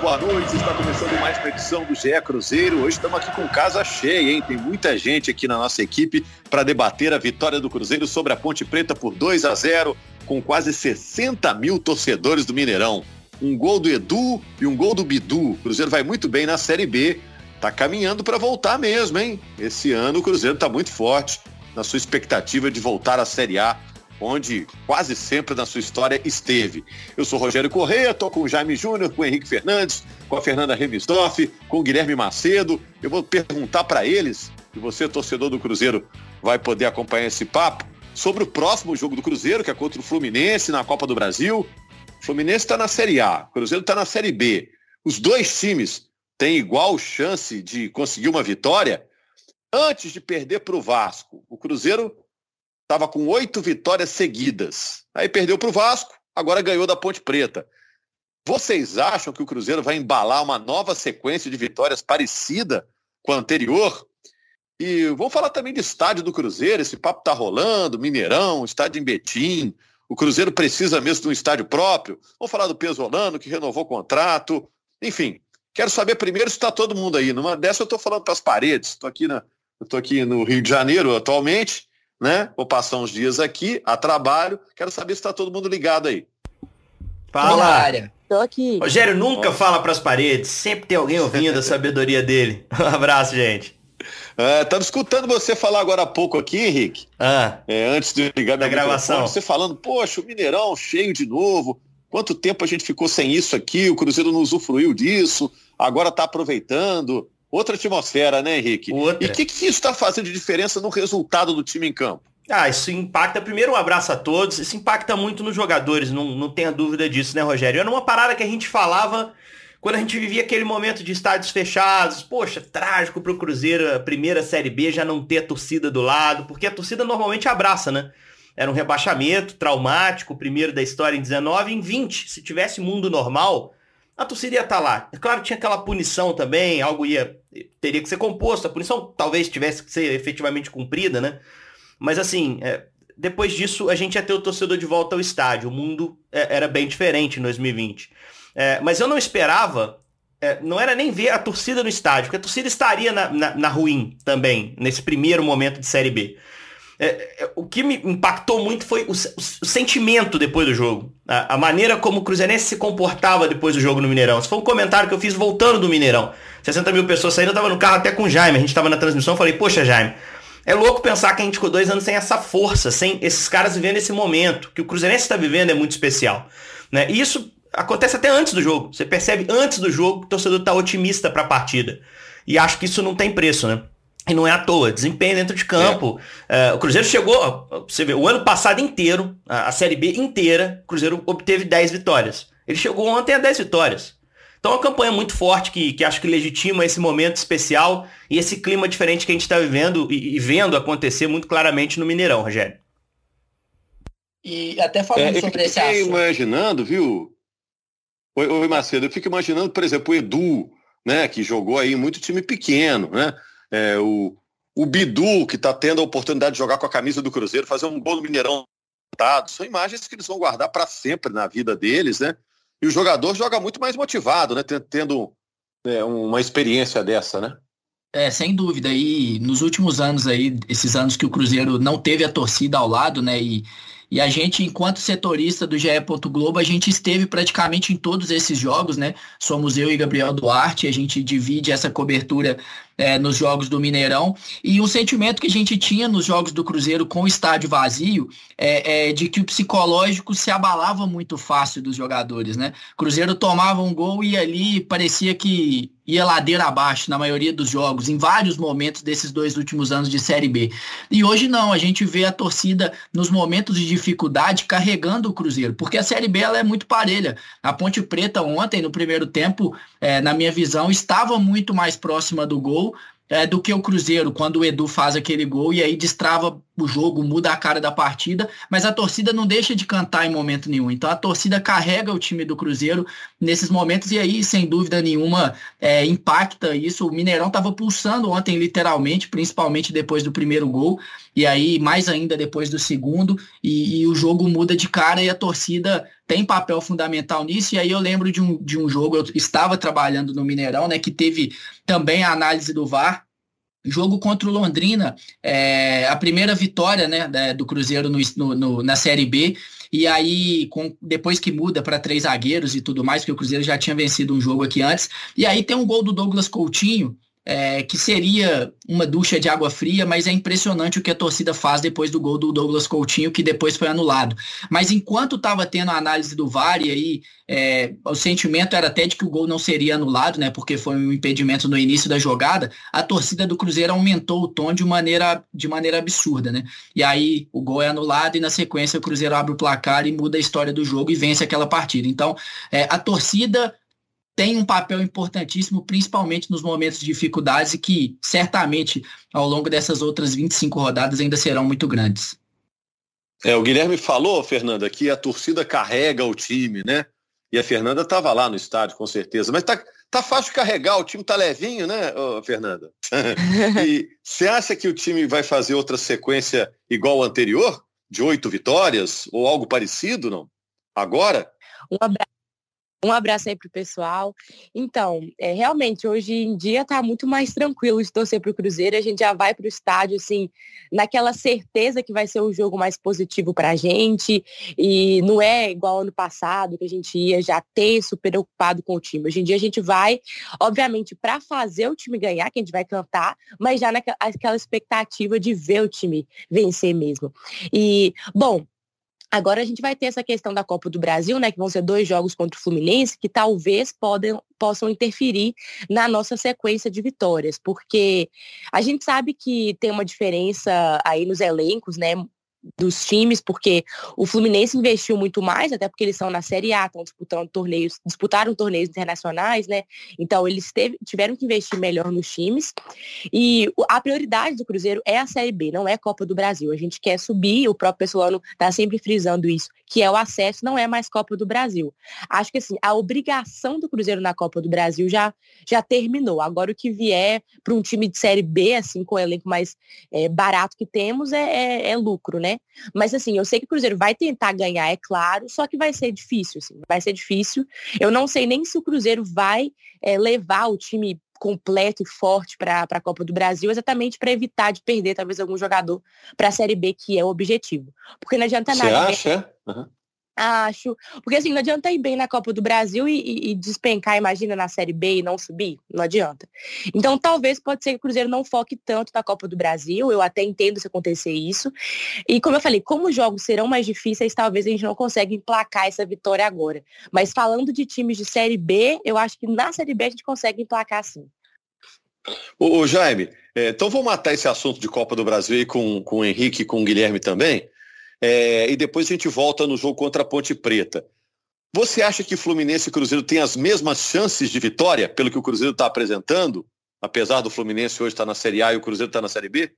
Boa noite. Está começando mais uma edição do GE Cruzeiro. Hoje estamos aqui com casa cheia, hein? Tem muita gente aqui na nossa equipe para debater a vitória do Cruzeiro sobre a Ponte Preta por 2 a 0, com quase 60 mil torcedores do Mineirão. Um gol do Edu e um gol do Bidu. O Cruzeiro vai muito bem na Série B. Tá caminhando para voltar mesmo, hein? Esse ano o Cruzeiro está muito forte na sua expectativa de voltar à Série A onde quase sempre na sua história esteve. Eu sou Rogério Correia, estou com o Jaime Júnior, com o Henrique Fernandes, com a Fernanda Remisdorf, com o Guilherme Macedo. Eu vou perguntar para eles, e você, torcedor do Cruzeiro, vai poder acompanhar esse papo, sobre o próximo jogo do Cruzeiro, que é contra o Fluminense na Copa do Brasil. O Fluminense está na Série A, o Cruzeiro está na Série B. Os dois times têm igual chance de conseguir uma vitória antes de perder para o Vasco. O Cruzeiro estava com oito vitórias seguidas. Aí perdeu para o Vasco, agora ganhou da Ponte Preta. Vocês acham que o Cruzeiro vai embalar uma nova sequência de vitórias parecida com a anterior? E vamos falar também de estádio do Cruzeiro, esse papo tá rolando, Mineirão, estádio em Betim, o Cruzeiro precisa mesmo de um estádio próprio. Vamos falar do Pesolano, que renovou o contrato. Enfim, quero saber primeiro se está todo mundo aí. Numa dessa eu estou falando para as paredes, estou aqui, na, aqui no Rio de Janeiro atualmente, né? Vou passar uns dias aqui a trabalho. Quero saber se está todo mundo ligado aí. Fala. Tô aqui. Rogério nunca fala para as paredes, sempre tem alguém ouvindo a sabedoria dele. Um abraço, gente. Estava é, escutando você falar agora há pouco aqui, Henrique. Ah, é, antes de ligar da gravação. Você falando, poxa, o Mineirão cheio de novo. Quanto tempo a gente ficou sem isso aqui? O Cruzeiro não usufruiu disso. Agora está aproveitando. Outra atmosfera, né, Henrique? Outra. E o que, que isso está fazendo de diferença no resultado do time em campo? Ah, isso impacta. Primeiro, um abraço a todos. Isso impacta muito nos jogadores, não, não tenha dúvida disso, né, Rogério? Era uma parada que a gente falava quando a gente vivia aquele momento de estádios fechados. Poxa, trágico pro Cruzeiro, a primeira Série B, já não ter a torcida do lado, porque a torcida normalmente abraça, né? Era um rebaixamento traumático, o primeiro da história em 19, em 20. Se tivesse mundo normal, a torcida ia estar tá lá. É claro, tinha aquela punição também, algo ia teria que ser composto. A punição talvez tivesse que ser efetivamente cumprida, né? Mas assim, é, depois disso a gente ia ter o torcedor de volta ao estádio. O mundo é, era bem diferente em 2020. É, mas eu não esperava, é, não era nem ver a torcida no estádio, porque a torcida estaria na, na, na ruim também, nesse primeiro momento de Série B. É, é, o que me impactou muito foi o, o, sentimento depois do jogo. A, a, maneira como o Cruzeirense se comportava depois do jogo no Mineirão. Esse foi um comentário que eu fiz voltando do Mineirão. 60 mil pessoas saindo, eu tava no carro até com o Jaime. A gente tava na transmissão, falei, poxa, Jaime, é louco pensar que a gente ficou dois anos sem essa força, sem esses caras vivendo esse momento. Que o Cruzeirense está vivendo é muito especial. Né? E isso acontece até antes do jogo. Você percebe antes do jogo que o torcedor está otimista para a partida. E acho que isso não tem preço, né? E não é à toa, desempenho dentro de campo. É. Uh, o Cruzeiro chegou, você vê, o ano passado inteiro, a, a, Série B inteira, o Cruzeiro obteve 10 vitórias. Ele chegou ontem a 10 vitórias. Então é uma campanha muito forte que, que acho que legitima esse momento especial e esse clima diferente que a gente está vivendo e, e, vendo acontecer muito claramente no Mineirão, Rogério. E até falando é, sobre esse assunto. imaginando, viu? Oi, oi, Macedo, eu fico imaginando, por exemplo, o Edu, né, que jogou aí muito time pequeno, né? É, o, o Bidu, que está tendo a oportunidade de jogar com a camisa do Cruzeiro, fazer um gol no Mineirão. São imagens que eles vão guardar para sempre na vida deles, né? E o jogador joga muito mais motivado, né? Tendo é, uma experiência dessa, né? É, sem dúvida. E nos últimos anos aí, esses anos que o Cruzeiro não teve a torcida ao lado, né? E, E a gente, enquanto setorista do GE. Globo, a gente esteve praticamente em todos esses jogos, né? Somos eu e Gabriel Duarte, a gente divide essa cobertura é, nos jogos do Mineirão. E um sentimento que a gente tinha nos jogos do Cruzeiro com o estádio vazio é, é, de que o psicológico se abalava muito fácil dos jogadores, né? Cruzeiro tomava um gol e ali parecia que ia ladeira abaixo na maioria dos jogos, em vários momentos desses dois últimos anos de Série B. E hoje não, a gente vê a torcida nos momentos de dificuldade carregando o Cruzeiro, porque a Série B ela é muito parelha. A Ponte Preta ontem, no primeiro tempo, é, na minha visão, estava muito mais próxima do gol, é, do que o Cruzeiro, quando o Edu faz aquele gol e aí destrava o jogo, muda a cara da partida, mas a torcida não deixa de cantar em momento nenhum. Então a torcida carrega o time do Cruzeiro nesses momentos e aí, sem dúvida nenhuma, é, impacta isso. O Mineirão estava pulsando ontem, literalmente, principalmente depois do primeiro gol, e aí mais ainda depois do segundo, e, e o jogo muda de cara e a torcida tem papel fundamental nisso. E aí eu lembro de um, de um jogo, eu estava trabalhando no Mineirão, né, que teve também a análise do VAR, Jogo contra o Londrina, é, a primeira vitória né, do Cruzeiro no, no, na Série B. E aí, com, depois que muda para três zagueiros e tudo mais, porque o Cruzeiro já tinha vencido um jogo aqui antes. E aí tem um gol do Douglas Coutinho, é, que seria uma ducha de água fria, mas é impressionante o que a torcida faz depois do gol do Douglas Coutinho, que depois foi anulado. Mas enquanto estava tendo a análise do VAR, e aí é, o sentimento era até de que o gol não seria anulado, né? Porque foi um impedimento no início da jogada, a torcida do Cruzeiro aumentou o tom de maneira, de maneira absurda, né? E aí o gol é anulado e na sequência o Cruzeiro abre o placar e muda a história do jogo e vence aquela partida. Então, é, a torcida tem um papel importantíssimo, principalmente nos momentos de dificuldades e que certamente ao longo dessas outras 25 rodadas ainda serão muito grandes. É, o Guilherme falou, Fernanda, que a torcida carrega o time, né? E a Fernanda estava lá no estádio, com certeza. Mas tá, tá fácil de carregar, o time tá levinho, né, Fernanda? e você acha que o time vai fazer outra sequência igual ao anterior? De oito vitórias? Ou algo parecido, não? Agora? Um abraço um abraço aí pro pessoal. Então, é, realmente, hoje em dia tá muito mais tranquilo de torcer pro Cruzeiro. A gente já vai pro estádio, assim, naquela certeza que vai ser o jogo mais positivo pra gente. E não é igual ano passado, que a gente ia já super preocupado com o time. Hoje em dia a gente vai, obviamente, para fazer o time ganhar, que a gente vai cantar, mas já naquela expectativa de ver o time vencer mesmo. E, bom, Agora a gente vai ter essa questão da Copa do Brasil, né? Que vão ser dois jogos contra o Fluminense, que talvez podem, possam interferir na nossa sequência de vitórias, porque a gente sabe que tem uma diferença aí nos elencos, né? Dos times, porque o Fluminense investiu muito mais, até porque eles são na Série A, estão disputando torneios, disputaram torneios internacionais, né? Então eles teve, tiveram que investir melhor nos times. E a prioridade do Cruzeiro é a Série B, não é a Copa do Brasil. A gente quer subir, o próprio Pessolano está sempre frisando isso, que é o acesso, não é mais Copa do Brasil. Acho que assim, a obrigação do Cruzeiro na Copa do Brasil já, já terminou. Agora o que vier para um time de Série B, assim, com o elenco mais é, barato que temos, é, é, é lucro, né? Mas assim, eu sei que o Cruzeiro vai tentar ganhar, é claro, só que vai ser difícil, assim, vai ser difícil. Eu não sei nem se o Cruzeiro vai é, levar o time completo e forte para a Copa do Brasil, exatamente para evitar de perder talvez algum jogador para a Série B, que é o objetivo. Porque não adianta Você nada. Você acha? Uhum. Acho. Porque assim, não adianta ir bem na Copa do Brasil e, e, e, despencar, imagina, na Série B e não subir. Não adianta. Então, talvez pode ser que o Cruzeiro não foque tanto na Copa do Brasil. Eu até entendo se acontecer isso. E como eu falei, como os jogos serão mais difíceis, talvez a gente não consiga emplacar essa vitória agora. Mas falando de times de Série B, eu acho que na Série B a gente consegue emplacar sim. Ô, Jaime, é, então vou matar esse assunto de Copa do Brasil com, com o Henrique e com o Guilherme também. É, e depois a gente volta no jogo contra a Ponte Preta. Você acha que Fluminense e Cruzeiro têm as mesmas chances de vitória, pelo que o Cruzeiro está apresentando? Apesar do Fluminense hoje estar tá na Série A e o Cruzeiro está na Série B?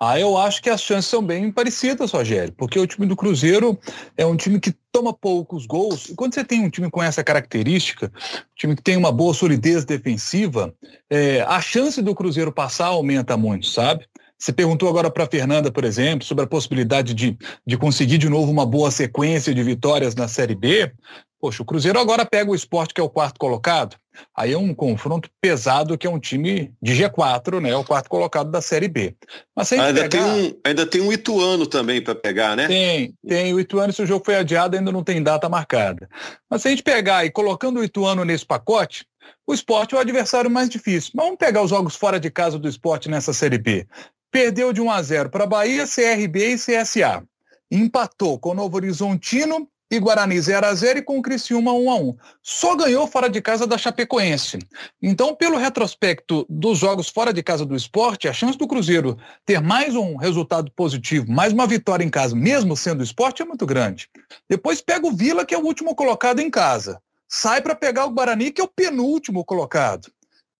Ah, eu acho que as chances são bem parecidas, Rogério, porque o time do Cruzeiro é um time que toma poucos gols. E quando você tem um time com essa característica, um time que tem uma boa solidez defensiva, é, a chance do Cruzeiro passar aumenta muito, sabe? Você perguntou agora para a Fernanda, por exemplo, sobre a possibilidade de, de conseguir de novo uma boa sequência de vitórias na Série B. Poxa, o Cruzeiro agora pega o esporte, que é o quarto colocado. Aí é um confronto pesado que é um time de G4, né? O quarto colocado da Série B. Mas ainda, pegar... tem um, ainda tem um Ituano também para pegar, né? Tem, tem o Ituano, se o jogo foi adiado, ainda não tem data marcada. Mas se a gente pegar e colocando o Ituano nesse pacote, o esporte é o adversário mais difícil. Mas vamos pegar os jogos fora de casa do esporte nessa Série B. Perdeu de 1 a 0 para Bahia, CRB e CSA. Empatou com Novo Horizontino e Guarani 0 a 0 e com o Criciúma 1 a 1. Só ganhou fora de casa da Chapecoense. Então, pelo retrospecto dos jogos fora de casa do esporte, a chance do Cruzeiro ter mais um resultado positivo, mais uma vitória em casa, mesmo sendo esporte, é muito grande. Depois pega o Vila, que é o último colocado em casa. Sai para pegar o Guarani, que é o penúltimo colocado.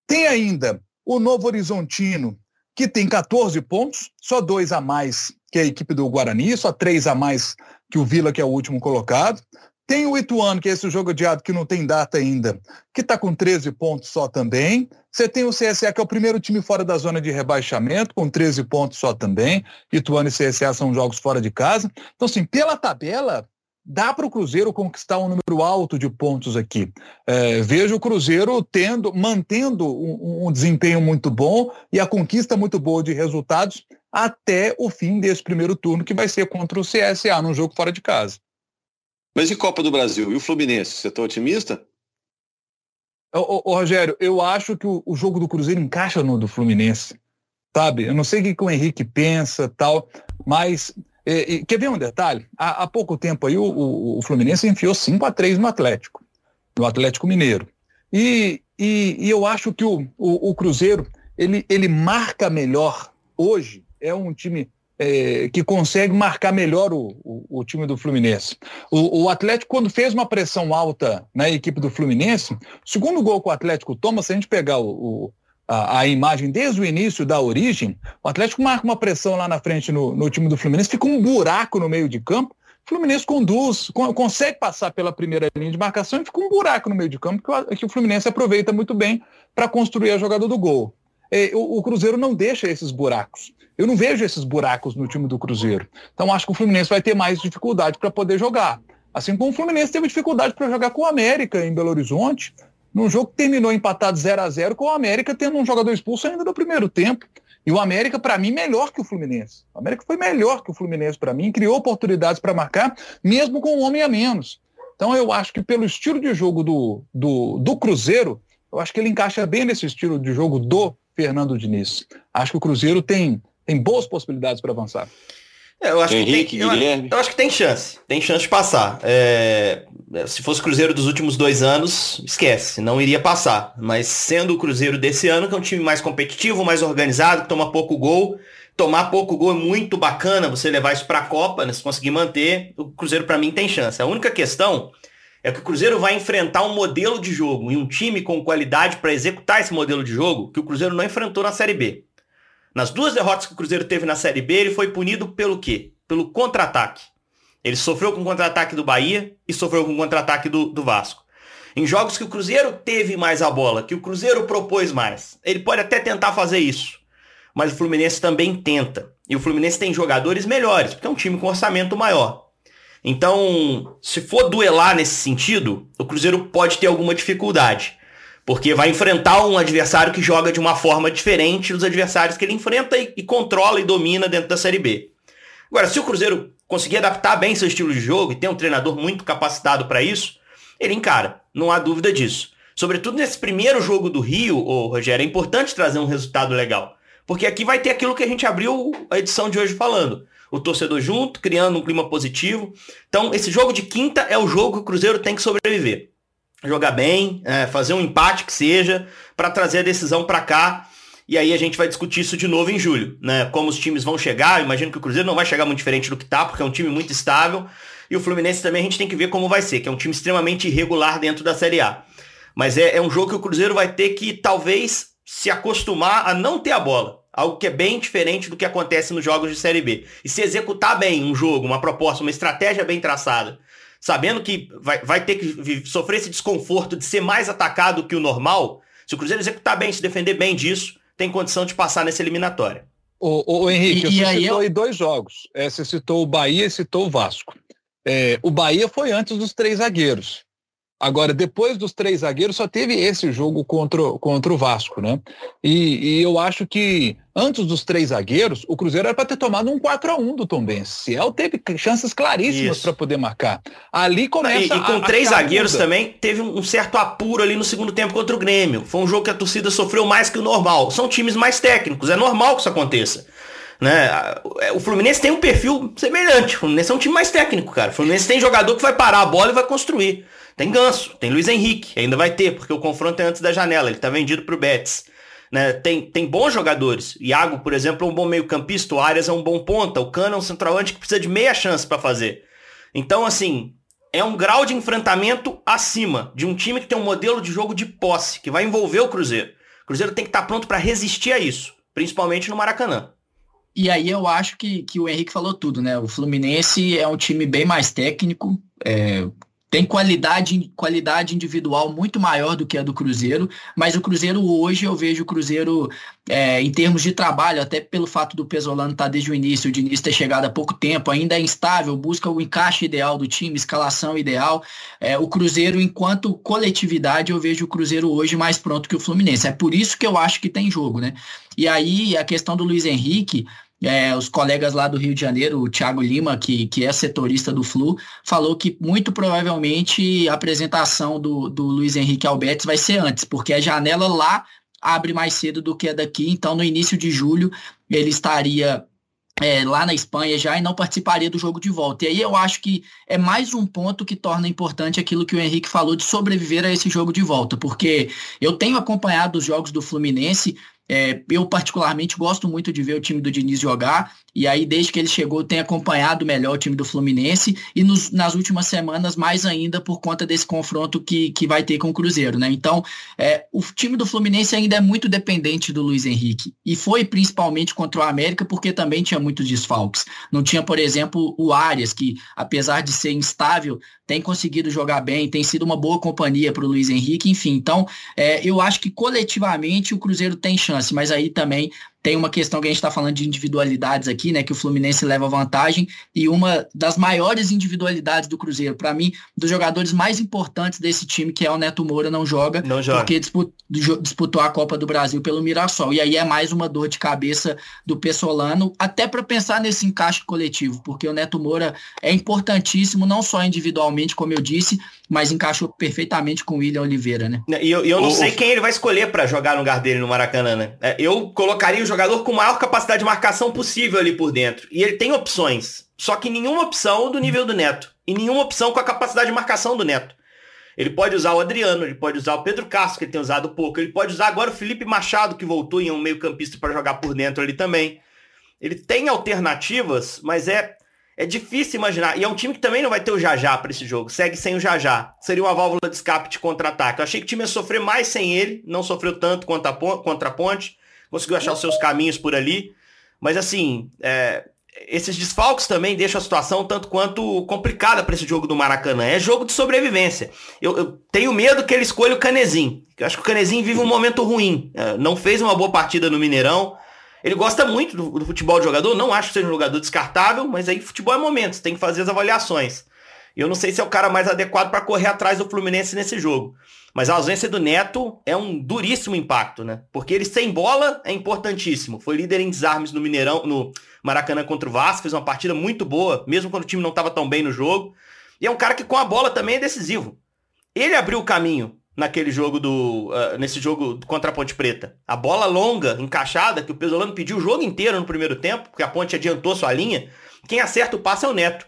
Tem ainda o Novo Horizontino, que tem 14 pontos, só dois a mais que a equipe do Guarani, só três a mais que o Vila, que é o último colocado. Tem o Ituano, que é esse jogo adiado que não tem data ainda, que está com 13 pontos só também. Você tem o CSA, que é o primeiro time fora da zona de rebaixamento, com 13 pontos só também. Ituano e CSA são jogos fora de casa. Então, assim, pela tabela, dá para o Cruzeiro conquistar um número alto de pontos aqui. É, vejo o Cruzeiro tendo, mantendo um, um, desempenho muito bom e a conquista muito boa de resultados até o fim desse primeiro turno, que vai ser contra o CSA, num jogo fora de casa. Mas e Copa do Brasil? E o Fluminense? Você está otimista? Ô, ô, Rogério, eu acho que o, o, jogo do Cruzeiro encaixa no do Fluminense. Sabe? Eu não sei o que, que o Henrique pensa tal, mas. É, quer ver um detalhe? Há, há pouco tempo aí o, o, o, Fluminense enfiou 5 a 3 no Atlético, no Atlético Mineiro. E, e, e eu acho que o, o, Cruzeiro ele, ele marca melhor hoje é um time é, que consegue marcar melhor o, time do Fluminense. O, Atlético, quando fez uma pressão alta na equipe do Fluminense, segundo gol que o Atlético toma, se a gente pegar o, a, a, imagem desde o início da origem, o Atlético marca uma pressão lá na frente no, no time do Fluminense, fica um buraco no meio de campo, o Fluminense conduz, consegue passar pela primeira linha de marcação e fica um buraco no meio de campo que o, que o Fluminense aproveita muito bem para construir a jogada do gol. É, o, o Cruzeiro não deixa esses buracos. Eu não vejo esses buracos no time do Cruzeiro. Então acho que o Fluminense vai ter mais dificuldade para poder jogar. Assim como o Fluminense teve dificuldade para jogar com o América em Belo Horizonte, num jogo que terminou empatado 0 a 0 com o América tendo um jogador expulso ainda no primeiro tempo. E o América, para mim, melhor que o Fluminense. O América foi melhor que o Fluminense para mim, criou oportunidades para marcar, mesmo com um homem a menos. Então eu acho que pelo estilo de jogo do, do, do Cruzeiro, eu acho que ele encaixa bem nesse estilo de jogo do Fernando Diniz. Acho que o Cruzeiro tem tem boas possibilidades para avançar. É, eu acho Henrique, que tem, eu, eu, acho que tem chance, tem chance de passar. É, se fosse o Cruzeiro dos últimos dois anos, esquece, não iria passar. Mas sendo o Cruzeiro desse ano, que é um time mais competitivo, mais organizado, que toma pouco gol, tomar pouco gol é muito bacana, você levar isso para a Copa, né, se conseguir manter, o Cruzeiro para mim tem chance. A única questão é que o Cruzeiro vai enfrentar um modelo de jogo e um time com qualidade para executar esse modelo de jogo que o Cruzeiro não enfrentou na Série B. Nas duas derrotas que o Cruzeiro teve na Série B, ele foi punido pelo quê? Pelo contra-ataque. Ele sofreu com o contra-ataque do Bahia e sofreu com o contra-ataque do, do Vasco. Em jogos que o Cruzeiro teve mais a bola, que o Cruzeiro propôs mais, ele pode até tentar fazer isso. Mas o Fluminense também tenta. E o Fluminense tem jogadores melhores, porque é um time com orçamento maior. Então, se for duelar nesse sentido, o Cruzeiro pode ter alguma dificuldade. Porque vai enfrentar um adversário que joga de uma forma diferente dos adversários que ele enfrenta e, e controla e domina dentro da Série B. Agora, se o Cruzeiro conseguir adaptar bem seu estilo de jogo e ter um treinador muito capacitado para isso, ele encara, não há dúvida disso. Sobretudo nesse primeiro jogo do Rio, ô, Rogério, é importante trazer um resultado legal. Porque aqui vai ter aquilo que a gente abriu a edição de hoje falando. O torcedor junto, criando um clima positivo. Então, esse jogo de quinta é o jogo que o Cruzeiro tem que sobreviver jogar bem, é, fazer um empate que seja, para trazer a decisão para cá. E aí a gente vai discutir isso de novo em julho, né? Como os times vão chegar. imagino que o Cruzeiro não vai chegar muito diferente do que tá, porque é um time muito estável. E o Fluminense também a gente tem que ver como vai ser, que é um time extremamente irregular dentro da Série A. Mas é, é um jogo que o Cruzeiro vai ter que talvez se acostumar a não ter a bola. Algo que é bem diferente do que acontece nos jogos de Série B. E se executar bem um jogo, uma proposta, uma estratégia bem traçada, sabendo que vai, vai ter que sofrer esse desconforto de ser mais atacado que o normal, se o Cruzeiro executar bem, se defender bem disso, tem condição de passar nessa eliminatória. O, o Henrique, e, você e citou eu... aí dois jogos. É, você citou o Bahia e citou o Vasco. É, o Bahia foi antes dos três zagueiros. Agora, depois dos três zagueiros, só teve esse jogo contra, contra o Vasco, né? E, e eu acho que antes dos três zagueiros, o Cruzeiro era para ter tomado um 4 a 1 do Tom Benz. Ciel teve chances claríssimas para poder marcar. Ali começa E, e com a, três a zagueiros também, teve um certo apuro ali no segundo tempo contra o Grêmio. Foi um jogo que a torcida sofreu mais que o normal. São times mais técnicos, é normal que isso aconteça. Né? O Fluminense tem um perfil semelhante. O Fluminense é um time mais técnico, cara. O Fluminense tem jogador que vai parar a bola e vai construir. Tem Ganso, tem Luiz Henrique, ainda vai ter, porque o confronto é antes da janela, ele tá vendido pro Betis. Né? Tem, tem bons jogadores. Iago, por exemplo, é um bom meio-campista, o Arias é um bom ponta, o Cano é um centroavante que precisa de meia chance para fazer. Então, assim, é um grau de enfrentamento acima de um time que tem um modelo de jogo de posse, que vai envolver o Cruzeiro. O Cruzeiro tem que estar tá pronto para resistir a isso, principalmente no Maracanã. E aí eu acho que, que o Henrique falou tudo, né? O Fluminense é um time bem mais técnico, é, tem qualidade, qualidade individual muito maior do que a do Cruzeiro, mas o Cruzeiro hoje eu vejo o Cruzeiro é, em termos de trabalho, até pelo fato do Pesolano estar tá desde o início, o Diniz ter chegado há pouco tempo, ainda é instável, busca o encaixe ideal do time, escalação ideal. É, o Cruzeiro, enquanto coletividade, eu vejo o Cruzeiro hoje mais pronto que o Fluminense. É por isso que eu acho que tem jogo, né? E aí a questão do Luiz Henrique, é, os colegas lá do Rio de Janeiro, o Thiago Lima, que, que é setorista do Flu, falou que muito provavelmente a apresentação do, do Luiz Henrique Albertes vai ser antes, porque a janela lá abre mais cedo do que a daqui, então no início de julho ele estaria é, lá na Espanha já e não participaria do jogo de volta. E aí eu acho que é mais um ponto que torna importante aquilo que o Henrique falou de sobreviver a esse jogo de volta, porque eu tenho acompanhado os jogos do Fluminense, é, eu, particularmente, gosto muito de ver o time do Diniz jogar. E aí, desde que ele chegou, tem acompanhado melhor o time do Fluminense. E nos, nas últimas semanas, mais ainda por conta desse confronto que, que vai ter com o Cruzeiro. Né? Então, é, o time do Fluminense ainda é muito dependente do Luiz Henrique. E foi principalmente contra o América, porque também tinha muitos desfalques. Não tinha, por exemplo, o Arias, que, apesar de ser instável, tem conseguido jogar bem, tem sido uma boa companhia para o Luiz Henrique, enfim. Então, é, eu acho que coletivamente o Cruzeiro tem chance, mas aí também tem uma questão que a gente está falando de individualidades aqui, né? Que o Fluminense leva vantagem. E uma das maiores individualidades do Cruzeiro, para mim, dos jogadores mais importantes desse time, que é o Neto Moura, não joga. Não joga. Porque disputou a Copa do Brasil pelo Mirassol. E aí é mais uma dor de cabeça do Pessolano, até para pensar nesse encaixe coletivo, porque o Neto Moura é importantíssimo, não só individualmente, como eu disse, mas encaixou perfeitamente com o William Oliveira, né? E eu, eu não o, sei quem ele vai escolher para jogar no lugar dele no Maracanã, né? É, eu colocaria o jogador com maior capacidade de marcação possível ali por dentro. E ele tem opções. Só que nenhuma opção do nível do Neto. E nenhuma opção com a capacidade de marcação do Neto. Ele pode usar o Adriano, ele pode usar o Pedro Castro, que ele tem usado pouco. Ele pode usar agora o Felipe Machado, que voltou em um meio campista para jogar por dentro ali também. Ele tem alternativas, mas é é difícil imaginar. E é um time que também não vai ter o Jajá para esse jogo. Segue sem o Jajá. Seria uma válvula de escape de contra-ataque. Eu achei que o time ia sofrer mais sem ele. Não sofreu tanto contra a, contra a ponte conseguiu achar os seus caminhos por ali. Mas assim, é, esses desfalques também deixam a situação tanto quanto complicada para esse jogo do Maracanã. É jogo de sobrevivência. Eu, eu, tenho medo que ele escolha o Canezinho. Eu acho que o Canezinho vive um momento ruim. É, não fez uma boa partida no Mineirão. Ele gosta muito do, do, futebol de jogador. Não acho que seja um jogador descartável, mas aí futebol é momento. Tem que fazer as avaliações. Eu não sei se é o cara mais adequado para correr atrás do Fluminense nesse jogo. Mas a ausência do Neto é um duríssimo impacto, né? Porque ele sem bola é importantíssimo. Foi líder em desarmes no Mineirão, no Maracanã contra o Vasco, fez uma partida muito boa, mesmo quando o time não estava tão bem no jogo. E é um cara que com a bola também é decisivo. Ele abriu o caminho naquele jogo do. Uh, nesse jogo contra a Ponte Preta. A bola longa, encaixada, que o Pesolano pediu o jogo inteiro no primeiro tempo, porque a Ponte adiantou sua linha. Quem acerta o passe é o Neto.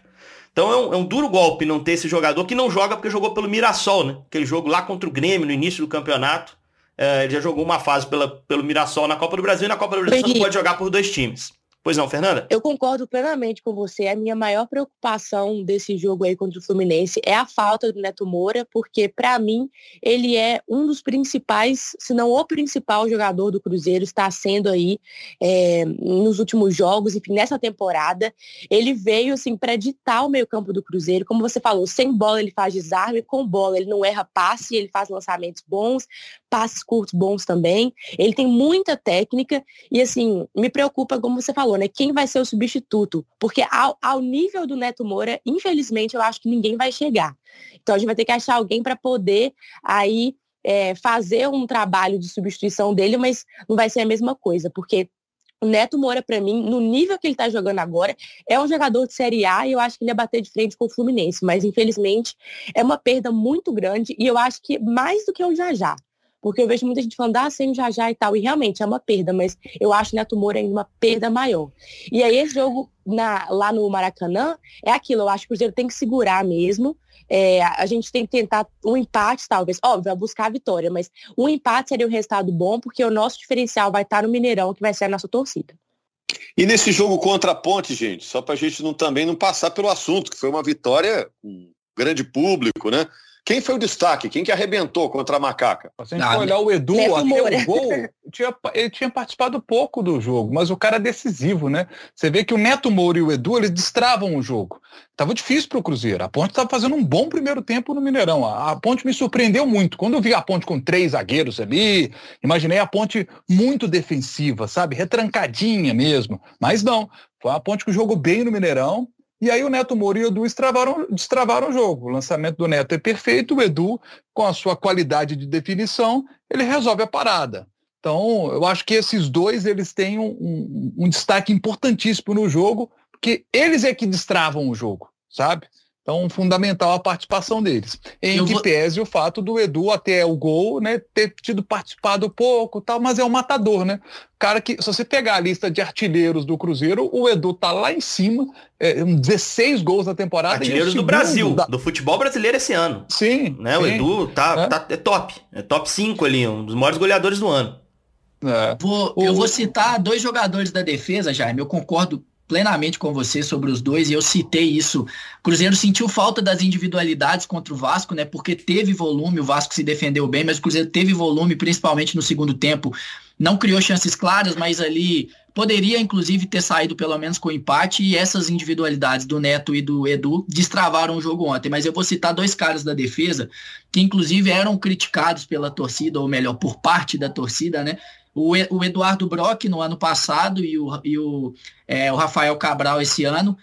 Então é um, é um, duro golpe não ter esse jogador que não joga porque jogou pelo Mirassol, né? Aquele jogo lá contra o Grêmio no início do campeonato. É, ele já jogou uma fase pela, pelo Mirassol na Copa do Brasil e na Copa do Brasil não pode jogar por dois times. Pois não, Fernanda? Eu concordo plenamente com você. A minha maior preocupação desse jogo aí contra o Fluminense é a falta do Neto Moura, porque para mim ele é um dos principais, se não o principal jogador do Cruzeiro, está sendo aí é, nos últimos jogos, enfim, nessa temporada. Ele veio assim para ditar o meio-campo do Cruzeiro, como você falou, sem bola ele faz desarme, com bola ele não erra passe, ele faz lançamentos bons, passes curtos bons também. Ele tem muita técnica e assim, me preocupa como você falou, perguntou, né, quem vai ser o substituto? Porque ao, ao nível do Neto Moura, infelizmente, eu acho que ninguém vai chegar. Então a gente vai ter que achar alguém para poder aí é, fazer um trabalho de substituição dele, mas não vai ser a mesma coisa, porque o Neto Moura, para mim, no nível que ele está jogando agora, é um jogador de Série A e eu acho que ele ia bater de frente com o Fluminense. Mas, infelizmente, é uma perda muito grande e eu acho que mais do que o Jajá. Porque eu vejo muita gente falando, ah, sem o Jajá e tal. E realmente é uma perda, mas eu acho o Neto Moura ainda uma perda maior. E aí, esse jogo na, lá no Maracanã é aquilo. Eu acho que o Cruzeiro tem que segurar mesmo. É, a gente tem que tentar um empate, talvez. Óbvio, vai buscar a vitória, mas um empate seria um resultado bom, porque o nosso diferencial vai estar no Mineirão, que vai ser a nossa torcida. E nesse jogo contra a Ponte, gente, só para a gente não, também não passar pelo assunto, que foi uma vitória com grande público, né? Quem foi o destaque? Quem que arrebentou contra a Macaca? Se a gente for olhar o Edu, até o gol, tinha, ele tinha participado pouco do jogo, mas o cara é decisivo, né? Você vê que o Neto Moura e o Edu, eles destravam o jogo. Tava difícil para o Cruzeiro. A Ponte estava fazendo um bom primeiro tempo no Mineirão. A, a, Ponte me surpreendeu muito. Quando eu vi a Ponte com três zagueiros ali, imaginei a Ponte muito defensiva, sabe? Retrancadinha mesmo. Mas não. Foi a Ponte que jogou bem no Mineirão e aí o Neto Moura e o Edu destravaram, destravaram o jogo. O lançamento do Neto é perfeito, o Edu, com a sua qualidade de definição, ele resolve a parada. Então, eu acho que esses dois eles têm um, um, um destaque importantíssimo no jogo, porque eles é que destravam o jogo, sabe? Então, fundamental a participação deles. Em eu que vou... pese o fato do Edu até o gol, né, ter tido participado pouco, tal, mas é um matador, né? Cara que, se você pegar a lista de artilheiros do Cruzeiro, o Edu tá lá em cima, é, 16 gols na temporada. Artilheiros do Brasil, da... do futebol brasileiro esse ano. Sim. Né? Sim. O Edu tá, é. tá, é top, é top 5 ali, um dos maiores goleadores do ano. É. Vou, o... Eu vou citar dois jogadores da defesa, Jaime. Eu concordo plenamente com você sobre os dois e eu citei isso. Cruzeiro sentiu falta das individualidades contra o Vasco, né? Porque teve volume, o Vasco se defendeu bem, mas o Cruzeiro teve volume, principalmente no segundo tempo. Não criou chances claras, mas ali poderia inclusive ter saído pelo menos com empate e essas individualidades do Neto e do Edu destravaram o jogo ontem. Mas eu vou citar dois caras da defesa que inclusive eram criticados pela torcida, ou melhor, por parte da torcida, né? O, o Eduardo Brock no ano passado e o, e o, é, o Rafael Cabral esse ano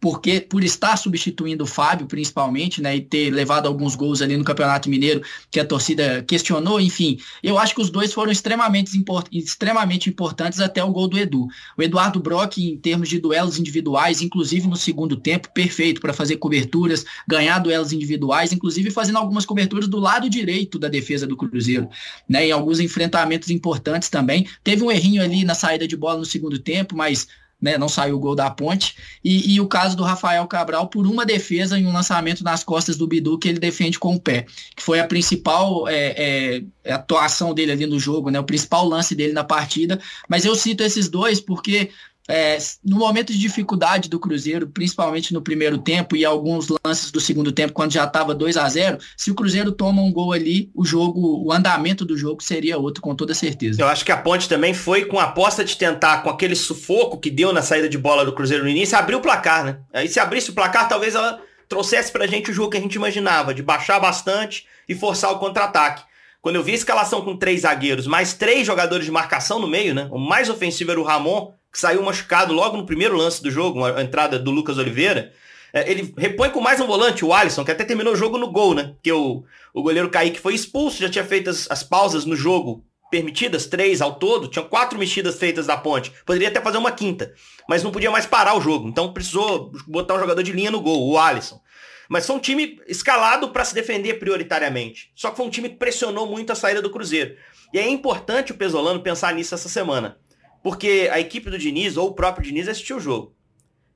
porque por estar substituindo o Fábio, principalmente, né, e ter levado alguns gols ali no Campeonato Mineiro, que a torcida questionou, enfim, eu acho que os dois foram extremamente, import extremamente importantes até o gol do Edu. O Eduardo Brock, em termos de duelos individuais, inclusive no segundo tempo, perfeito para fazer coberturas, ganhar duelos individuais, inclusive fazendo algumas coberturas do lado direito da defesa do Cruzeiro, né, em alguns enfrentamentos importantes também. Teve um errinho ali na saída de bola no segundo tempo, mas né, não saiu o gol da ponte, e, e, o caso do Rafael Cabral por uma defesa em um lançamento nas costas do Bidu que ele defende com o pé, que foi a principal é, é, atuação dele ali no jogo, né, o principal lance dele na partida, mas eu cito esses dois porque é, no momento de dificuldade do Cruzeiro, principalmente no primeiro tempo e alguns lances do segundo tempo, quando já estava 2 a 0 se o Cruzeiro toma um gol ali, o jogo, o andamento do jogo seria outro, com toda certeza. Eu acho que a Ponte também foi com a aposta de tentar, com aquele sufoco que deu na saída de bola do Cruzeiro no início, abrir o placar, né? Aí se abrisse o placar, talvez ela trouxesse pra gente o jogo que a gente imaginava, de baixar bastante e forçar o contra-ataque. Quando eu vi a escalação com três zagueiros, mais três jogadores de marcação no meio, né? O mais ofensivo era o Ramon, que saiu machucado logo no primeiro lance do jogo, a entrada do Lucas Oliveira. É, ele repõe com mais um volante, o Alisson, que até terminou o jogo no gol, né? Que o, o goleiro Kaique foi expulso, já tinha feito as, as pausas no jogo permitidas, três ao todo, tinham quatro mexidas feitas da ponte. Poderia até fazer uma quinta, mas não podia mais parar o jogo. Então precisou botar um jogador de linha no gol, o Alisson. Mas foi um time escalado para se defender prioritariamente. Só que foi um time que pressionou muito a saída do Cruzeiro. E é importante o Pesolano pensar nisso essa semana. Porque a equipe do Diniz, ou o próprio Diniz, assistiu o jogo.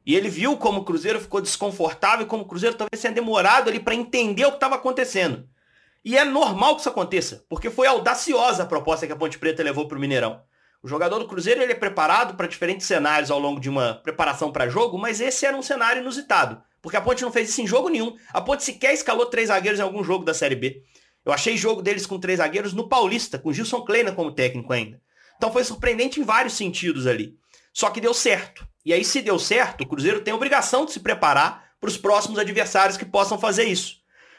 E ele viu como o Cruzeiro ficou desconfortável, como o Cruzeiro talvez tenha demorado ali para entender o que estava acontecendo. E é normal que isso aconteça, porque foi audaciosa a proposta que a Ponte Preta levou para o Mineirão. O jogador do Cruzeiro ele é preparado para diferentes cenários ao longo de uma preparação para jogo, mas esse era um cenário inusitado, porque a Ponte não fez isso em jogo nenhum. A Ponte sequer escalou três zagueiros em algum jogo da Série B. Eu achei jogo deles com três zagueiros no Paulista, com Gilson Kleina como técnico ainda. Então foi surpreendente em vários sentidos ali. Só que deu certo. E aí, se deu certo, o Cruzeiro tem a obrigação de se preparar para os próximos adversários que possam fazer isso.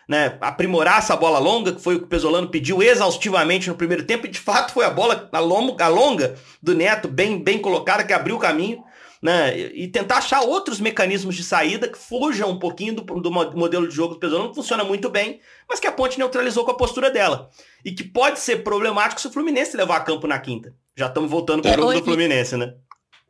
Né? Aprimorar essa bola longa, que foi o que o Pesolano pediu exaustivamente no primeiro tempo, e de fato foi a bola a longa, do Neto, bem, bem colocada, que abriu o caminho. né? E tentar achar outros mecanismos de saída que fujam um pouquinho do, do modelo de jogo do Pesolano, que funciona muito bem, mas que a Ponte neutralizou com a postura dela. E que pode ser problemático se o Fluminense levar a campo na quinta. Já estamos voltando para o jogo do Fluminense, né?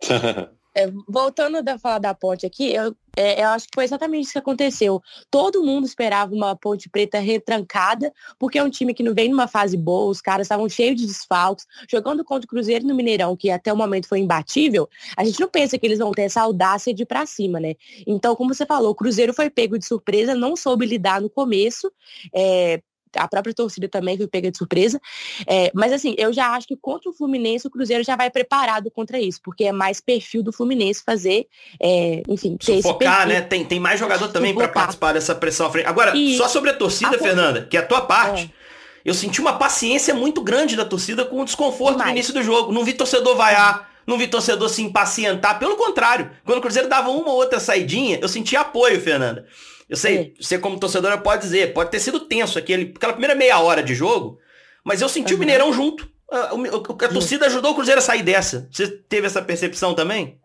É, voltando a falar da ponte aqui, eu, é, eu acho que foi exatamente isso que aconteceu. Todo mundo esperava uma ponte preta retrancada, porque é um time que não vem numa fase boa, os caras estavam cheios de desfalques, jogando contra o Cruzeiro no Mineirão, que até o momento foi imbatível, a gente não pensa que eles vão ter essa audácia de ir pra cima, né? Então, como você falou, o Cruzeiro foi pego de surpresa, não soube lidar no começo, é, a própria torcida também foi pega de surpresa. É, mas assim, eu já acho que contra o Fluminense, o Cruzeiro já vai preparado contra isso, porque é mais perfil do Fluminense fazer, é, enfim, ter Sufocar, né? Tem, tem mais jogador também para participar dessa pressão à frente. Agora, e só sobre a torcida, a Fernanda, que é a tua parte. É. Eu senti uma paciência muito grande da torcida com o desconforto Demais. no início do jogo. Não vi torcedor vaiar, não vi torcedor se impacientar. Pelo contrário, quando o Cruzeiro dava uma ou outra saidinha, eu senti apoio, Fernanda. Eu sei, é. você como torcedora pode dizer, pode ter sido tenso aquele, aquela primeira meia hora de jogo, mas eu senti uhum. o Mineirão junto. A, a, a torcida ajudou o Cruzeiro a sair dessa. Você teve essa percepção também?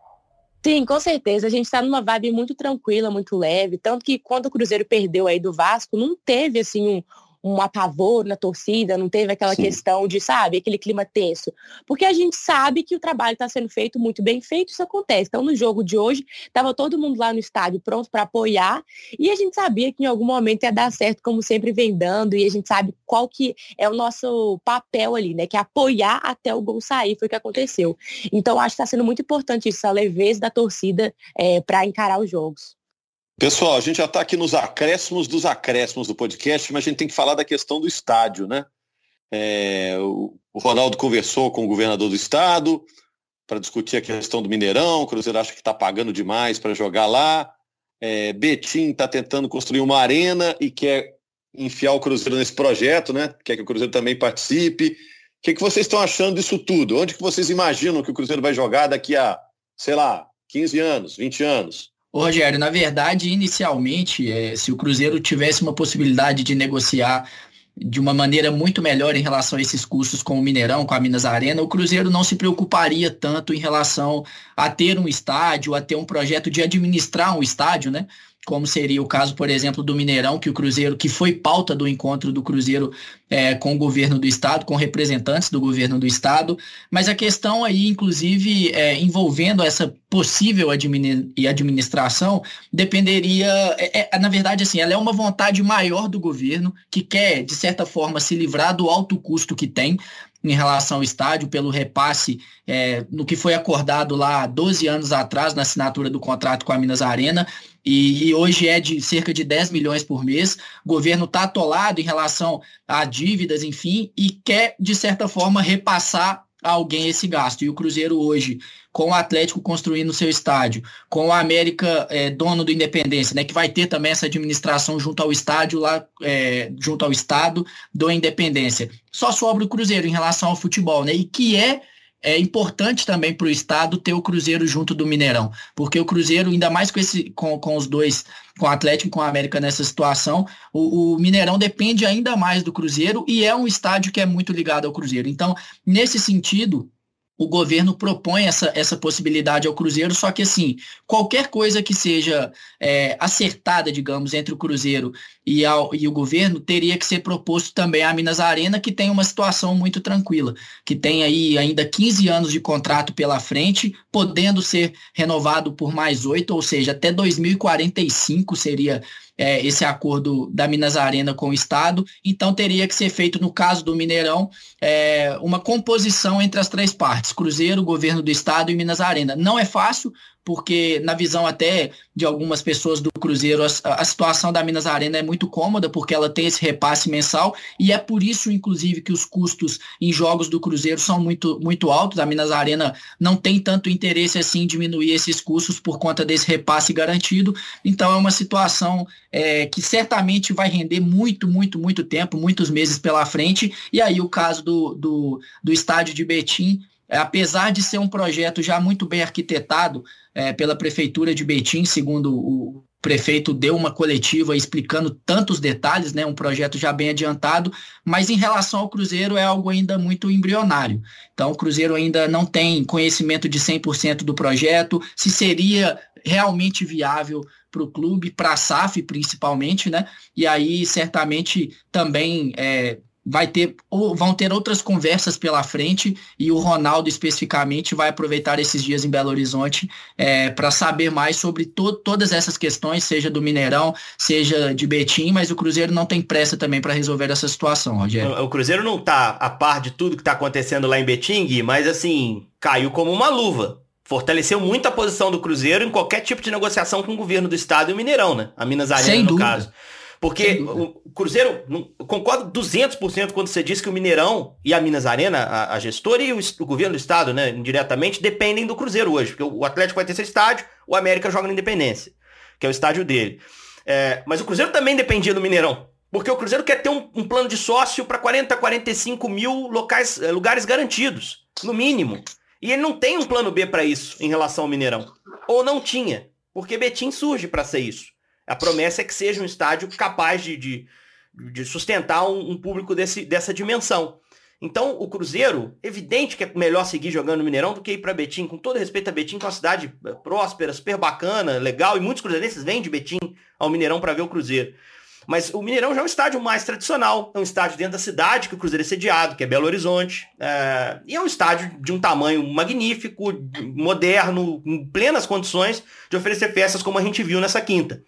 Sim, com certeza. A gente está numa vibe muito tranquila, muito leve. Tanto que quando o Cruzeiro perdeu aí do Vasco, não teve assim um, um apavoro na torcida, não teve aquela Sim. questão de, sabe, aquele clima tenso. Porque a gente sabe que o trabalho está sendo feito muito bem feito, isso acontece. Então, no jogo de hoje, estava todo mundo lá no estádio pronto para apoiar, e a gente sabia que em algum momento ia dar certo, como sempre vem dando, e a gente sabe qual que é o nosso papel ali, né? Que é apoiar até o gol sair, foi o que aconteceu. Então, acho que está sendo muito importante isso, a leveza da torcida é, para encarar os jogos. Pessoal, a gente já está aqui nos acréscimos dos acréscimos do podcast, mas a gente tem que falar da questão do estádio, né? É, o, Ronaldo conversou com o governador do estado para discutir a questão do Mineirão. O Cruzeiro acha que está pagando demais para jogar lá. É, Betim está tentando construir uma arena e quer enfiar o Cruzeiro nesse projeto, né? Quer que o Cruzeiro também participe. O que, que vocês estão achando disso tudo? Onde que vocês imaginam que o Cruzeiro vai jogar daqui a, sei lá, 15 anos, 20 anos? Ô, Rogério, na verdade, inicialmente, é, se o Cruzeiro tivesse uma possibilidade de negociar de uma maneira muito melhor em relação a esses custos com o Mineirão, com a Minas Arena, o Cruzeiro não se preocuparia tanto em relação a ter um estádio, a ter um projeto de administrar um estádio, né? Como seria o caso, por exemplo, do Mineirão, que o Cruzeiro, que foi pauta do encontro do Cruzeiro é, com o governo do Estado, com representantes do governo do Estado, mas a questão aí, inclusive, é, envolvendo essa possível administração, dependeria, é, é, na verdade, assim, ela é uma vontade maior do governo, que quer, de certa forma, se livrar do alto custo que tem, em relação ao estádio, pelo repasse é, no que foi acordado lá 12 anos atrás, na assinatura do contrato com a Minas Arena, e, e hoje é de cerca de 10 milhões por mês. O governo está atolado em relação a dívidas, enfim, e quer, de certa forma, repassar a alguém esse gasto. E o Cruzeiro hoje, com o Atlético construindo seu estádio, com o América é, dono do Independência, né, que vai ter também essa administração junto ao estádio lá, é, junto ao Estado do Independência. Só sobra o Cruzeiro em relação ao futebol, né? E que é é importante também para o Estado ter o Cruzeiro junto do Mineirão, porque o Cruzeiro, ainda mais com, esse, com, com os dois, com o Atlético e com a América nessa situação, o, o, Mineirão depende ainda mais do Cruzeiro e é um estádio que é muito ligado ao Cruzeiro. Então, nesse sentido, o governo propõe essa, essa possibilidade ao Cruzeiro, só que assim, qualquer coisa que seja é, acertada, digamos, entre o Cruzeiro e, ao, e o governo, teria que ser proposto também à Minas Arena, que tem uma situação muito tranquila, que tem aí ainda 15 anos de contrato pela frente, podendo ser renovado por mais oito, ou seja, até 2045 seria é, esse acordo da Minas Arena com o Estado, então teria que ser feito, no caso do Mineirão, é, uma composição entre as três partes, Cruzeiro, Governo do Estado e Minas Arena. Não é fácil, porque na visão até de algumas pessoas do Cruzeiro, a, a, situação da Minas Arena é muito cômoda, porque ela tem esse repasse mensal, e é por isso, inclusive, que os custos em jogos do Cruzeiro são muito, muito altos. A Minas Arena não tem tanto interesse assim em diminuir esses custos por conta desse repasse garantido. Então é uma situação é, que certamente vai render muito, muito, muito tempo, muitos meses pela frente. E aí o caso do, do, do estádio de Betim apesar de ser um projeto já muito bem arquitetado é, pela Prefeitura de Betim, segundo o, prefeito deu uma coletiva explicando tantos detalhes, né, um projeto já bem adiantado, mas em relação ao Cruzeiro é algo ainda muito embrionário. Então, o Cruzeiro ainda não tem conhecimento de 100% do projeto, se seria realmente viável para o clube, para a SAF principalmente, né? E aí certamente também é, vai ter ou vão ter outras conversas pela frente e o Ronaldo especificamente vai aproveitar esses dias em Belo Horizonte é, para saber mais sobre to todas essas questões, seja do Mineirão, seja de Betim, mas o Cruzeiro não tem pressa também para resolver essa situação, Rogério. O, o Cruzeiro não está a par de tudo que está acontecendo lá em Betim, mas assim, caiu como uma luva. Fortaleceu muito a posição do Cruzeiro em qualquer tipo de negociação com o governo do estado e o Mineirão, né? A Minas Arena, Sem no dúvida. caso. Porque o Cruzeiro, concordo 200% quando você diz que o Mineirão e a Minas Arena, a, a gestora e o, o, governo do estado, né, indiretamente, dependem do Cruzeiro hoje. Porque o Atlético vai ter seu estádio, o América joga na Independência, que é o estádio dele. É, mas o Cruzeiro também dependia do Mineirão. Porque o Cruzeiro quer ter um, um plano de sócio para 40, 45 mil locais, é, lugares garantidos, no mínimo. E ele não tem um plano B para isso em relação ao Mineirão. Ou não tinha, porque Betim surge para ser isso. A promessa é que seja um estádio capaz de, de, de sustentar um, um, público desse, dessa dimensão. Então, o Cruzeiro, evidente que é melhor seguir jogando no Mineirão do que ir para Betim. Com todo respeito a Betim, que é uma cidade eh, próspera, super bacana, legal, e muitos cruzeirenses vêm de Betim ao Mineirão para ver o Cruzeiro. Mas o Mineirão já é um estádio mais tradicional, é um estádio dentro da cidade que o Cruzeiro é sediado, que é Belo Horizonte. É... E é um estádio de um tamanho magnífico, moderno, em plenas condições de oferecer festas como a gente viu nessa quinta.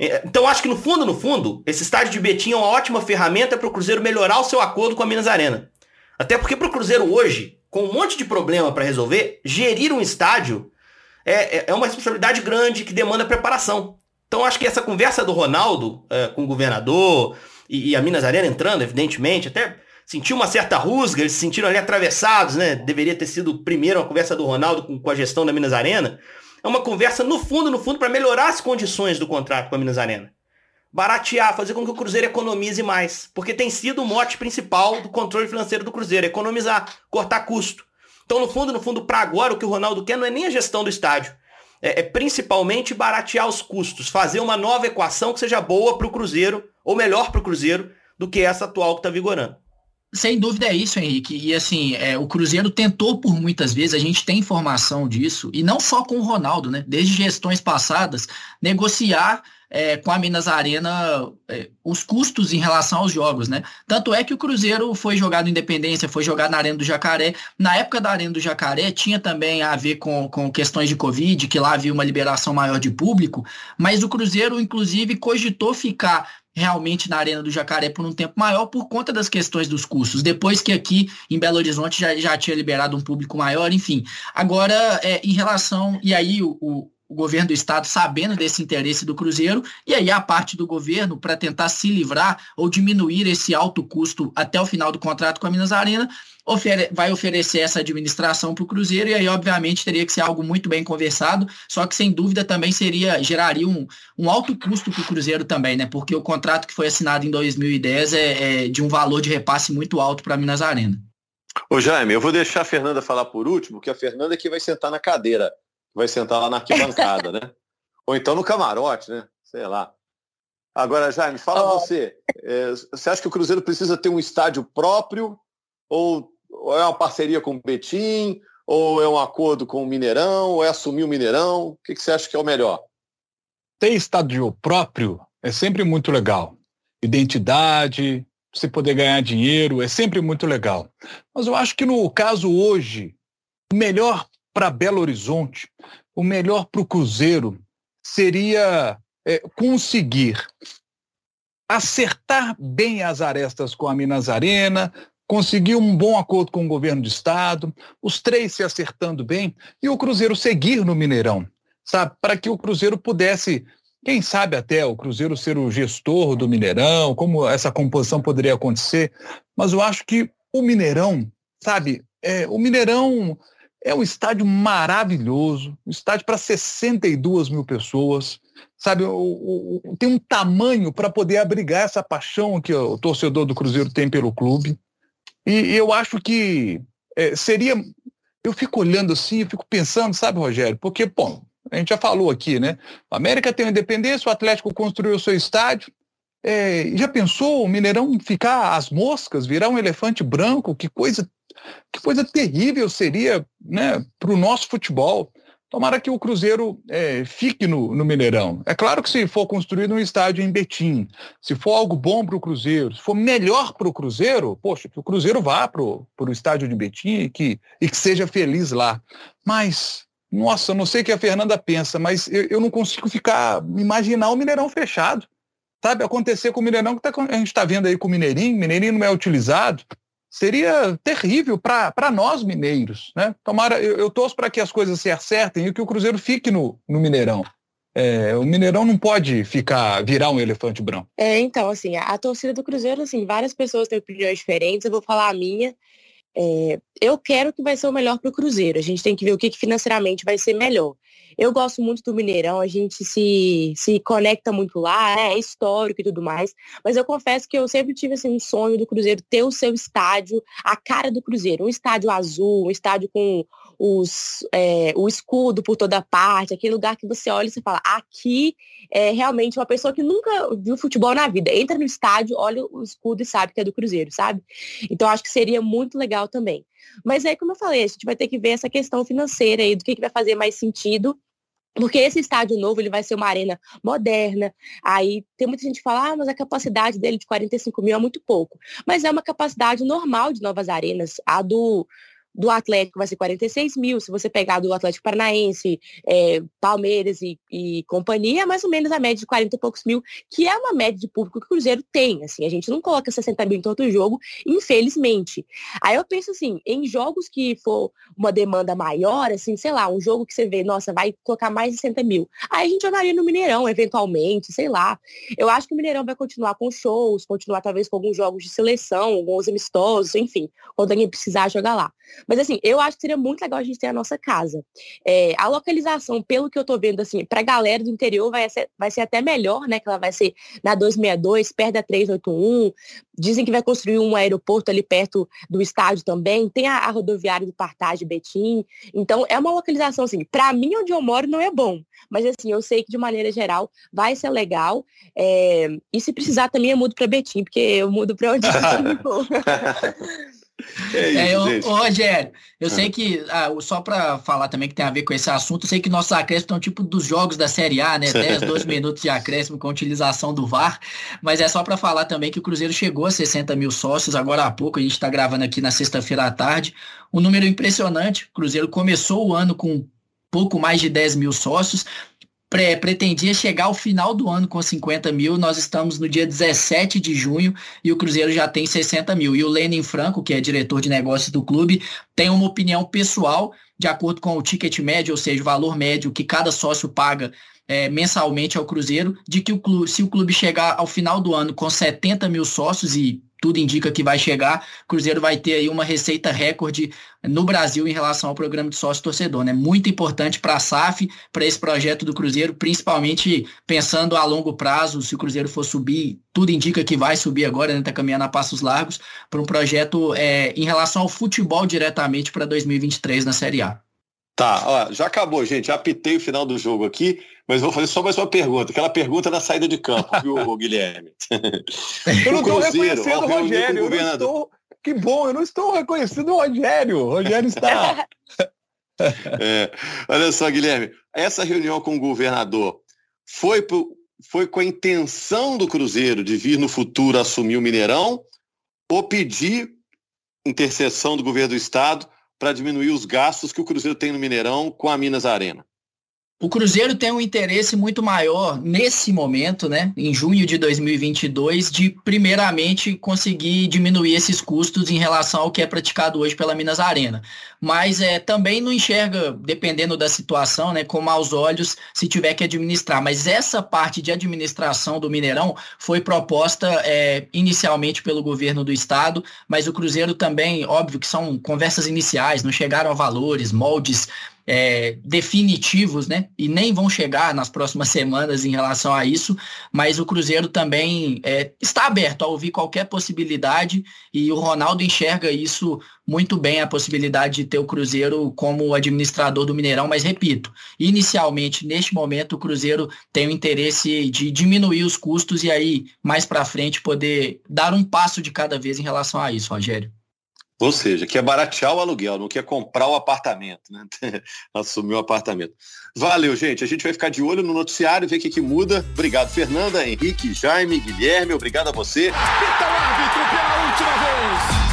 É, então acho que no fundo, no fundo, esse estádio de Betim é uma ótima ferramenta para o Cruzeiro melhorar o seu acordo com a Minas Arena. Até porque para o Cruzeiro hoje, com um monte de problema para resolver, gerir um estádio é, é, é uma responsabilidade grande que demanda preparação. Então acho que essa conversa do Ronaldo é, com o governador e, e, a Minas Arena entrando, evidentemente, até sentiu uma certa rusga, eles se sentiram ali atravessados, né? Deveria ter sido primeiro a conversa do Ronaldo com, com a gestão da Minas Arena é uma conversa no fundo, no fundo, para melhorar as condições do contrato com a Minas Arena. Baratear, fazer com que o Cruzeiro economize mais. Porque tem sido o mote principal do controle financeiro do Cruzeiro, economizar, cortar custo. Então, no fundo, no fundo, para agora, o que o Ronaldo quer não é nem a gestão do estádio. É, é principalmente baratear os custos, fazer uma nova equação que seja boa para o Cruzeiro, ou melhor para o Cruzeiro, do que essa atual que está vigorando. Sem dúvida é isso, Henrique. E assim, é, o Cruzeiro tentou por muitas vezes, a gente tem informação disso, e não só com o Ronaldo, né? Desde gestões passadas, negociar é, com a Minas Arena é, os custos em relação aos jogos, né? Tanto é que o Cruzeiro foi jogado em Independência, foi jogado na Arena do Jacaré. Na época da Arena do Jacaré tinha também a ver com, com questões de Covid, que lá havia uma liberação maior de público, mas o Cruzeiro, inclusive, cogitou ficar realmente na Arena do Jacaré por um tempo maior por conta das questões dos custos. Depois que aqui em Belo Horizonte já, já tinha liberado um público maior, enfim. Agora, é, em relação. E aí o, o o governo do estado sabendo desse interesse do Cruzeiro, e aí a parte do governo para tentar se livrar ou diminuir esse alto custo até o final do contrato com a Minas Arena, ofere vai oferecer essa administração para o Cruzeiro, e aí, obviamente, teria que ser algo muito bem conversado, só que sem dúvida também seria, geraria um, um alto custo para o Cruzeiro também, né? Porque o contrato que foi assinado em 2010 é, é de um valor de repasse muito alto para a Minas Arena. Ô Jaime, eu vou deixar a Fernanda falar por último, que a Fernanda é que vai sentar na cadeira vai sentar lá na arquibancada, né? Ou então no camarote, né? Sei lá. Agora, Jaime, fala oh. você. É, você acha que o Cruzeiro precisa ter um estádio próprio? Ou, ou, é uma parceria com o Betim? Ou é um acordo com o Mineirão? Ou é assumir o Mineirão? O que, que você acha que é o melhor? Ter estádio próprio é sempre muito legal. Identidade, você poder ganhar dinheiro, é sempre muito legal. Mas eu acho que no caso hoje, o melhor para Belo Horizonte, o melhor para o Cruzeiro seria é, conseguir acertar bem as arestas com a Minas Arena, conseguir um bom acordo com o governo do estado, os três se acertando bem e o Cruzeiro seguir no Mineirão, sabe? Para que o Cruzeiro pudesse, quem sabe até o Cruzeiro ser o gestor do Mineirão, como essa composição poderia acontecer, mas eu acho que o Mineirão, sabe? É, o Mineirão é um estádio maravilhoso, um estádio para 62 mil pessoas, sabe? O, o, tem um tamanho para poder abrigar essa paixão que o torcedor do Cruzeiro tem pelo clube. E eu acho que é, seria. Eu fico olhando assim, eu fico pensando, sabe, Rogério? Porque, bom, A gente já falou aqui, né? O América tem uma independência, o Atlético construiu o seu estádio. É, já pensou o Mineirão ficar às moscas, virar um elefante branco? Que coisa, que coisa terrível seria né, para o nosso futebol. Tomara que o Cruzeiro é, fique no, no, Mineirão. É claro que se for construído um estádio em Betim, se for algo bom para o Cruzeiro, se for melhor para o Cruzeiro, poxa, que o Cruzeiro vá para o estádio de Betim e que, e que seja feliz lá. Mas, nossa, não sei o que a Fernanda pensa, mas eu, eu não consigo ficar, imaginar o Mineirão fechado. Sabe, acontecer com o Mineirão que tá, a gente está vendo aí com o Mineirinho, Mineirinho não é utilizado seria terrível para nós mineiros. Né? Tomara, eu, eu torço para que as coisas se acertem e que o Cruzeiro fique no, no Mineirão. É, o Mineirão não pode ficar virar um elefante branco. É, então, assim, a, a torcida do Cruzeiro, assim, várias pessoas têm opiniões diferentes, eu vou falar a minha. É, eu quero que vai ser o melhor para o Cruzeiro. A gente tem que ver o que, que financeiramente vai ser melhor. Eu gosto muito do Mineirão, a gente se, se conecta muito lá, né? é histórico e tudo mais. Mas eu confesso que eu sempre tive assim, um sonho do Cruzeiro ter o seu estádio, a cara do Cruzeiro, um estádio azul, um estádio com os, é, o escudo por toda parte, aquele lugar que você olha e você fala, aqui é realmente uma pessoa que nunca viu futebol na vida. Entra no estádio, olha o escudo e sabe que é do Cruzeiro, sabe? Então acho que seria muito legal também. Mas aí, como eu falei, a gente vai ter que ver essa questão financeira aí, do que, que vai fazer mais sentido. Porque esse estádio novo ele vai ser uma arena moderna. Aí tem muita gente que fala, ah, mas a capacidade dele de 45 mil é muito pouco. Mas é uma capacidade normal de novas arenas. A do, do Atlético vai ser 46 mil. Se você pegar do Atlético Paranaense, é, Palmeiras e, e, companhia, é mais ou menos a média de 40 e poucos mil, que é uma média de público que o Cruzeiro tem. Assim, a gente não coloca 60 mil em todo jogo, infelizmente. Aí eu penso assim, em jogos que for uma demanda maior, assim, sei lá, um jogo que você vê, nossa, vai colocar mais de 60 mil. Aí a gente jogaria no Mineirão, eventualmente, sei lá. Eu acho que o Mineirão vai continuar com shows, continuar talvez com alguns jogos de seleção, alguns amistosos, enfim, quando alguém precisar jogar lá. Mas assim, eu acho que seria muito legal a gente ter a nossa casa. É, a localização, pelo que eu tô vendo, assim, pra galera do interior vai ser, vai ser até melhor, né? Que ela vai ser na 262, perto da 381. Dizem que vai construir um aeroporto ali perto do estádio também. Tem a, a rodoviária do Partage Betim. Então, é uma localização, assim, pra mim, onde eu moro, não é bom. Mas assim, eu sei que de maneira geral vai ser legal. É, e se precisar também eu mudo para Betim, porque eu mudo para onde eu É isso, é, eu, ô, Rogério, eu ah. sei que, ah, só para falar também que tem a ver com esse assunto, eu sei que nossos acréscimos estão tipo dos jogos da Série A, né? 10, 12 minutos de acréscimo com utilização do VAR, mas é só para falar também que o Cruzeiro chegou a 60 mil sócios, agora há pouco, a gente está gravando aqui na sexta-feira à tarde, um número impressionante, o Cruzeiro começou o ano com pouco mais de 10 mil sócios, pre pretendia chegar ao final do ano com 50 mil. Nós estamos no dia 17 de junho e o Cruzeiro já tem 60 mil. E o Lenin Franco, que é diretor de negócios do clube, tem uma opinião pessoal, de acordo com o ticket médio, ou seja, o valor médio que cada sócio paga é, mensalmente ao Cruzeiro, de que o clube, se o clube chegar ao final do ano com 70 mil sócios e tudo indica que vai chegar, o Cruzeiro vai ter aí uma receita recorde no Brasil em relação ao programa de sócio torcedor, né? Muito importante para a SAF, para esse projeto do Cruzeiro, principalmente pensando a longo prazo, se o Cruzeiro for subir, tudo indica que vai subir agora, né? Tá caminhando a passos largos, para um projeto é, em relação ao futebol diretamente para 2023 na Série A. Tá, ó, já acabou, gente. Já apitei o final do jogo aqui, mas vou fazer só mais uma pergunta. Aquela pergunta na saída de campo, viu, Guilherme? eu não estou reconhecendo o Rogério. Eu não estou... Que bom, eu não estou reconhecendo o Rogério. O Rogério está. é, olha só, Guilherme, essa reunião com o governador foi, pro, foi com a intenção do Cruzeiro de vir no futuro assumir o Mineirão ou pedir intercessão do governo do Estado para diminuir os gastos que o Cruzeiro tem no Mineirão com a Minas Arena? O Cruzeiro tem um interesse muito maior nesse momento, né, em junho de 2022, de primeiramente conseguir diminuir esses custos em relação ao que é praticado hoje pela Minas Arena. Mas é, também não enxerga, dependendo da situação, né, com maus olhos se tiver que administrar. Mas essa parte de administração do Mineirão foi proposta é, inicialmente pelo governo do estado, mas o Cruzeiro também, óbvio que são conversas iniciais, não chegaram a valores, moldes é, definitivos, né? E nem vão chegar nas próximas semanas em relação a isso, mas o Cruzeiro também é, está aberto a ouvir qualquer possibilidade e o Ronaldo enxerga isso muito bem, a possibilidade de ter o Cruzeiro como administrador do Mineirão, mas repito, inicialmente, neste momento, o Cruzeiro tem o interesse de diminuir os custos e aí, mais para frente, poder dar um passo de cada vez em relação a isso, Rogério. Ou seja, quer baratear o aluguel, não quer comprar o apartamento, né? Assumir o apartamento. Valeu, gente. A gente vai ficar de olho no noticiário, ver o que, que muda. Obrigado, Fernanda, Henrique, Jaime, Guilherme. Obrigado a você. Árbitro pela última vez.